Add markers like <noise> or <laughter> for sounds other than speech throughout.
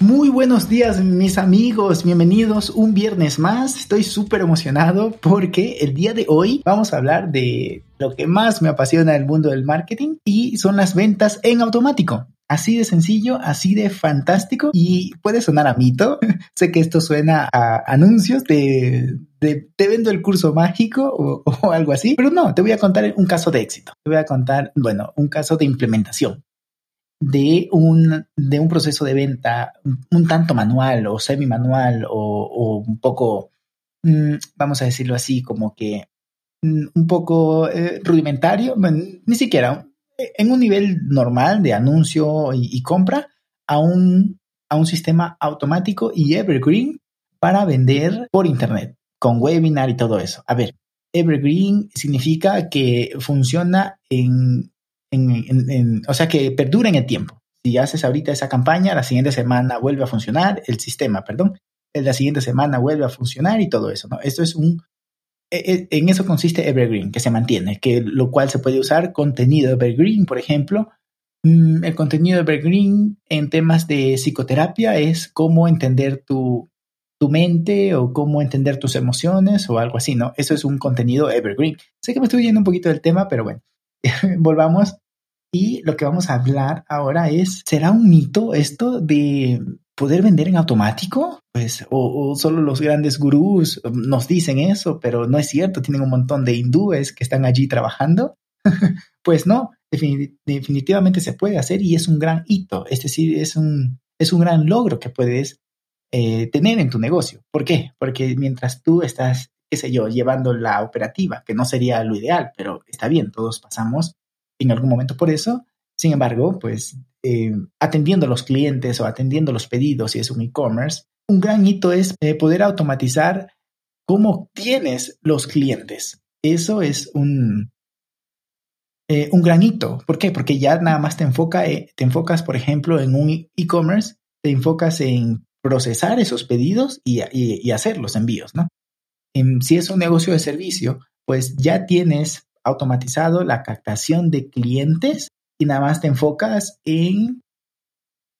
Muy buenos días mis amigos, bienvenidos un viernes más. Estoy súper emocionado porque el día de hoy vamos a hablar de lo que más me apasiona del mundo del marketing y son las ventas en automático. Así de sencillo, así de fantástico y puede sonar a mito. <laughs> sé que esto suena a anuncios de, te vendo el curso mágico o, <laughs> o, algo así, pero no, te voy a contar un caso de éxito. Te voy a contar, bueno, un caso de implementación de un, de un proceso de venta un, tanto manual o semi-manual o, un poco, mm, vamos a decirlo así, como que mm, un poco eh, rudimentario, ni siquiera en un nivel normal de anuncio y, compra a un, a un sistema automático y evergreen para vender por Internet, con webinar y todo eso. A ver, evergreen significa que funciona en en, o sea, que perdura en el tiempo. Si haces ahorita esa campaña, la siguiente semana vuelve a funcionar, el sistema, perdón, la siguiente semana vuelve a funcionar y todo eso, ¿no? Esto es un, e, e, en eso consiste Evergreen, que se mantiene, que lo cual se puede usar contenido Evergreen, por ejemplo. Mm, el contenido Evergreen en temas de psicoterapia es cómo entender tu, tu mente o cómo entender tus emociones o algo así, ¿no? Eso es un contenido Evergreen. Sé que me estoy yendo un poquito del tema, pero bueno, <laughs> volvamos. Y lo que vamos a hablar ahora es, ¿será un mito esto de poder vender en automático? Pues, o, solo los grandes gurús nos dicen eso, pero no es cierto, tienen un montón de hindúes que están allí trabajando. <laughs> pues no, definitivamente se puede hacer y es un gran hito, es decir, es un, es un gran logro que puedes eh, tener en tu negocio. ¿Por qué? Porque mientras tú estás qué sé yo, llevando la operativa, que no sería lo ideal, pero está bien, todos pasamos en algún momento por eso. Sin embargo, pues eh, atendiendo los clientes o atendiendo los pedidos, si es un e-commerce, un gran hito es eh, poder automatizar cómo tienes los clientes. Eso es un, eh, un gran hito. ¿Por qué? Porque ya nada más te, enfoca, te enfocas, por ejemplo, en un e-commerce, te enfocas en procesar esos pedidos y hacer los envíos, ¿no? Si es un negocio de servicio, pues ya tienes automatizado la captación de clientes y nada más te enfocas en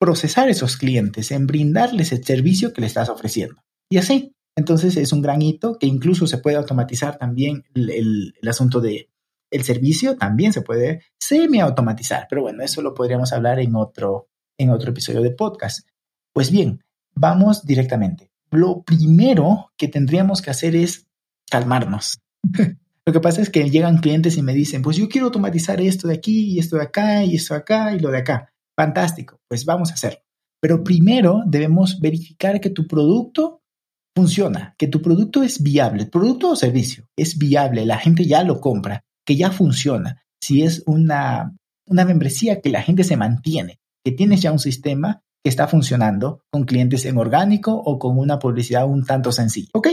procesar esos clientes, en brindarles el servicio que le estás ofreciendo. Y así, entonces es un gran hito que incluso se puede automatizar también el, asunto de el servicio, también se puede semi-automatizar, pero bueno, eso lo podríamos hablar en otro, en otro episodio de podcast. Pues bien, vamos directamente lo primero que tendríamos que hacer es calmarnos. <laughs> lo que pasa es que llegan clientes y me dicen, pues yo quiero automatizar esto de aquí y esto de acá y esto de acá y lo de acá. Fantástico, pues vamos a hacerlo. Pero primero debemos verificar que tu producto funciona, que tu producto es viable, el producto o servicio es viable, la gente ya lo compra, que ya funciona. Si es una, una membresía que la gente se mantiene, que tienes ya un sistema que está funcionando con clientes en orgánico o con una publicidad un tanto sencilla. Ok,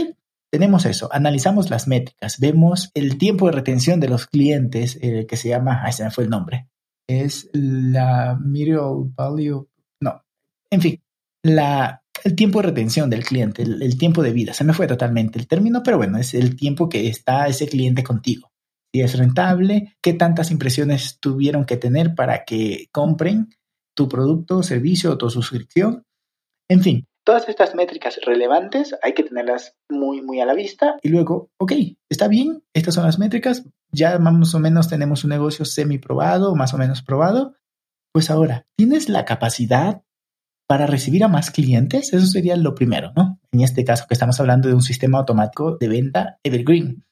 tenemos eso, analizamos las métricas, vemos el tiempo de retención de los clientes, eh, que se llama, ahí se me fue el nombre, es la Medial Value, no, en fin, la, el tiempo de retención del cliente, el, el, tiempo de vida, se me fue totalmente el término, pero bueno, es el tiempo que está ese cliente contigo. Si es rentable, qué tantas impresiones tuvieron que tener para que compren tu producto, servicio o tu suscripción. En fin, todas estas métricas relevantes hay que tenerlas muy, muy a la vista y luego, ok, está bien, estas son las métricas, ya más o menos tenemos un negocio semi probado, más o menos probado. Pues ahora, ¿tienes la capacidad para recibir a más clientes? Eso sería lo primero, ¿no? En este caso que estamos hablando de un sistema automático de venta Evergreen.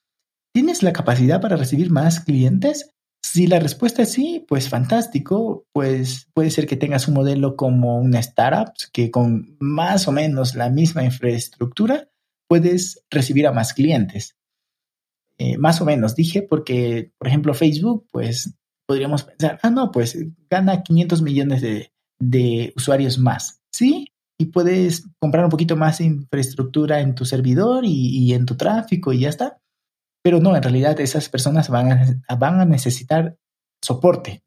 ¿Tienes la capacidad para recibir más clientes? Si la respuesta es sí, pues fantástico, pues puede ser que tengas un modelo como una startup que con más o menos la misma infraestructura puedes recibir a más clientes. Eh, más o menos dije porque, por ejemplo, Facebook, pues podríamos pensar, ah, no, pues gana 500 millones de, de usuarios más. Sí, y puedes comprar un poquito más de infraestructura en tu servidor y, en tu tráfico y ya está. Pero no, en realidad esas personas van a, van a necesitar soporte.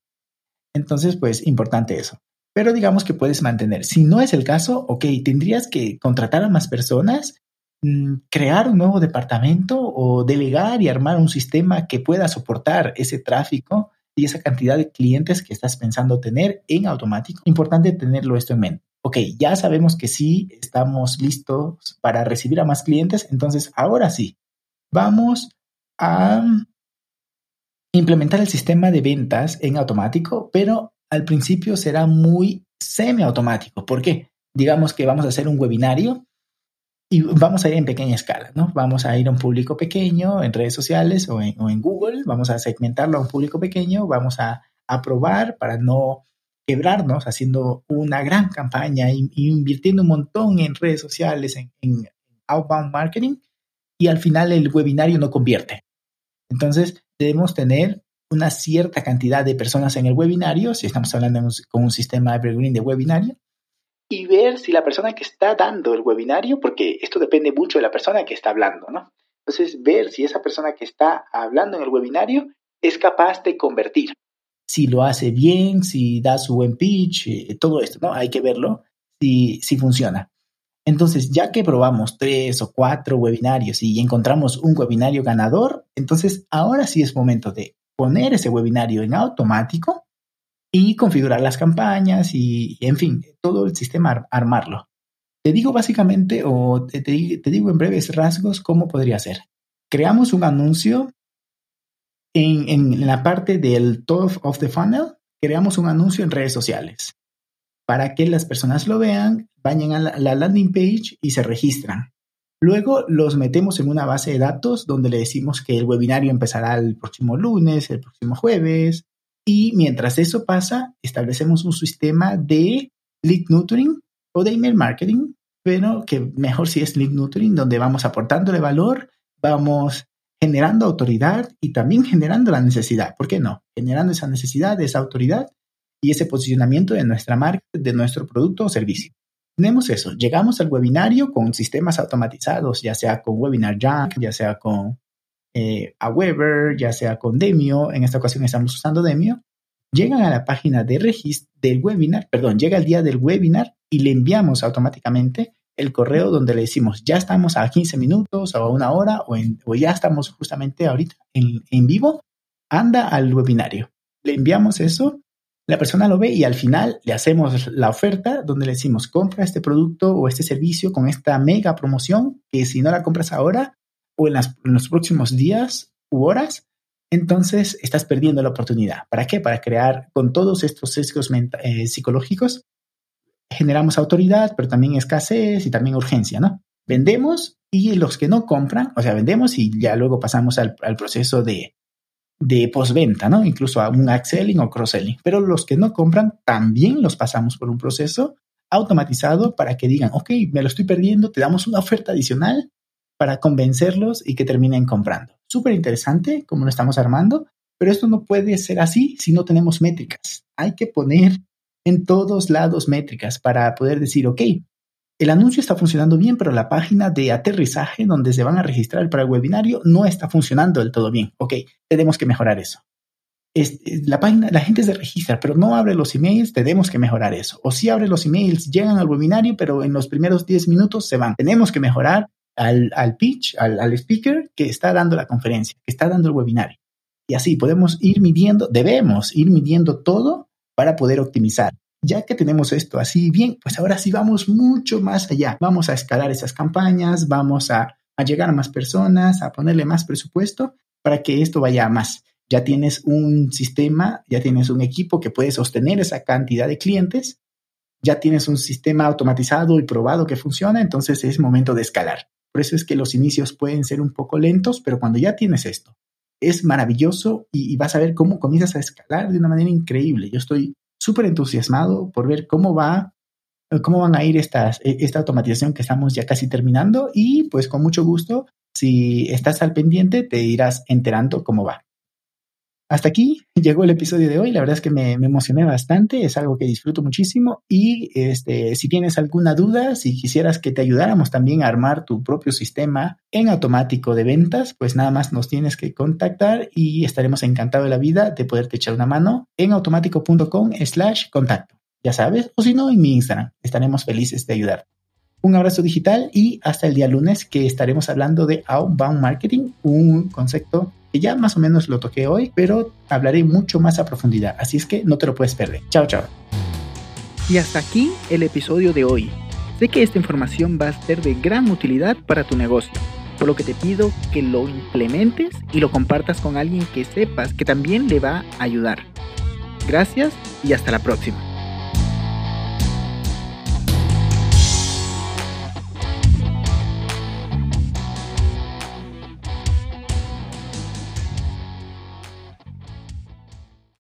Entonces, pues importante eso. Pero digamos que puedes mantener. Si no es el caso, ok, tendrías que contratar a más personas, mm, crear un nuevo departamento o delegar y armar un sistema que pueda soportar ese tráfico y esa cantidad de clientes que estás pensando tener en automático. Importante tenerlo esto en mente ok, ya sabemos que sí estamos listos para recibir a más clientes, entonces ahora sí, vamos a implementar el sistema de ventas en automático, pero al principio será muy semiautomático. ¿Por qué? Digamos que vamos a hacer un webinario y vamos a ir en pequeña escala, ¿no? Vamos a ir a un público pequeño en redes sociales o en, Google, vamos a segmentarlo a un público pequeño, vamos a, a probar para no quebrarnos haciendo una gran campaña, invirtiendo un montón en redes sociales, en, outbound marketing, y al final el webinario no convierte. Entonces, debemos tener una cierta cantidad de personas en el webinario, si estamos hablando con un sistema evergreen de webinario, y ver si la persona que está dando el webinario, porque esto depende mucho de la persona que está hablando, ¿no? Entonces, ver si esa persona que está hablando en el webinario es capaz de convertir si lo hace bien, si da su buen pitch, eh, todo esto, ¿no? Hay que verlo si, si funciona. Entonces, ya que probamos tres o cuatro webinarios y encontramos un webinario ganador, entonces ahora sí es momento de poner ese webinario en automático y configurar las campañas y, en fin, todo el sistema armarlo. Te digo básicamente o te, te digo en breves rasgos cómo podría ser. Creamos un anuncio en, la parte del top of the funnel, creamos un anuncio en redes sociales para que las personas lo vean, vayan a la, landing page y se registran. Luego los metemos en una base de datos donde le decimos que el webinario empezará el próximo lunes, el próximo jueves. Y mientras eso pasa, establecemos un sistema de lead nurturing o de email marketing, pero que mejor si es lead nurturing, donde vamos aportándole valor, vamos generando autoridad y también generando la necesidad. ¿Por qué no? Generando esa necesidad, esa autoridad y ese posicionamiento de nuestra marca, de nuestro producto o servicio. Tenemos eso, llegamos al webinario con sistemas automatizados, ya sea con Webinar Junk, ya sea con eh, Aweber, ya sea con Demio, en esta ocasión estamos usando Demio, llegan a la página de registro del webinar, perdón, llega el día del webinar y le enviamos automáticamente el correo donde le decimos, ya estamos a 15 minutos o a una hora o, ya estamos justamente ahorita en, en vivo, anda al webinario. Le enviamos eso, la persona lo ve y al final le hacemos la oferta donde le decimos, compra este producto o este servicio con esta mega promoción que si no la compras ahora o en, los próximos días u horas, entonces estás perdiendo la oportunidad. ¿Para qué? Para crear con todos estos sesgos eh, psicológicos generamos autoridad, pero también escasez y también urgencia, ¿no? Vendemos y los que no compran, o sea, vendemos y ya luego pasamos al, proceso de, de postventa, ¿no? Incluso a un upselling o cross-selling. Pero los que no compran también los pasamos por un proceso automatizado para que digan, ok, me lo estoy perdiendo, te damos una oferta adicional para convencerlos y que terminen comprando. Súper interesante cómo lo estamos armando, pero esto no puede ser así si no tenemos métricas. Hay que poner en todos lados métricas para poder decir, ok, el anuncio está funcionando bien, pero la página de aterrizaje donde se van a registrar para el webinario no está funcionando del todo bien. Ok, tenemos que mejorar eso. la página, la gente se registra, pero no abre los emails, tenemos que mejorar eso. O si abre los emails, llegan al webinario, pero en los primeros 10 minutos se van. Tenemos que mejorar al, pitch, al speaker que está dando la conferencia, que está dando el webinario. Y así podemos ir midiendo, debemos ir midiendo todo para poder optimizar. Ya que tenemos esto así bien, pues ahora sí vamos mucho más allá. Vamos a escalar esas campañas, vamos a, llegar a más personas, a ponerle más presupuesto para que esto vaya a más. Ya tienes un sistema, ya tienes un equipo que puede sostener esa cantidad de clientes, ya tienes un sistema automatizado y probado que funciona, entonces es momento de escalar. Por eso es que los inicios pueden ser un poco lentos, pero cuando ya tienes esto, es maravilloso y, vas a ver cómo comienzas a escalar de una manera increíble. Yo estoy súper entusiasmado por ver cómo va, cómo van a ir estas, e, esta automatización que estamos ya casi terminando y pues con mucho gusto, si estás al pendiente, te irás enterando cómo va. Hasta aquí llegó el episodio de hoy. La verdad es que me, emocioné bastante. Es algo que disfruto muchísimo. Y este, si tienes alguna duda, si quisieras que te ayudáramos también a armar tu propio sistema en automático de ventas, pues nada más nos tienes que contactar y estaremos encantados de la vida de poderte echar una mano en automático.com slash contacto. Ya sabes, o si no, en mi Instagram. Estaremos felices de ayudar. Un abrazo digital y hasta el día lunes que estaremos hablando de outbound marketing, un concepto que ya más o menos lo toqué hoy, pero hablaré mucho más a profundidad, así es que no te lo puedes perder. Chao, chao. Y hasta aquí el episodio de hoy. Sé que esta información va a ser de gran utilidad para tu negocio, por lo que te pido que lo implementes y lo compartas con alguien que sepas que también le va a ayudar. Gracias y hasta la próxima.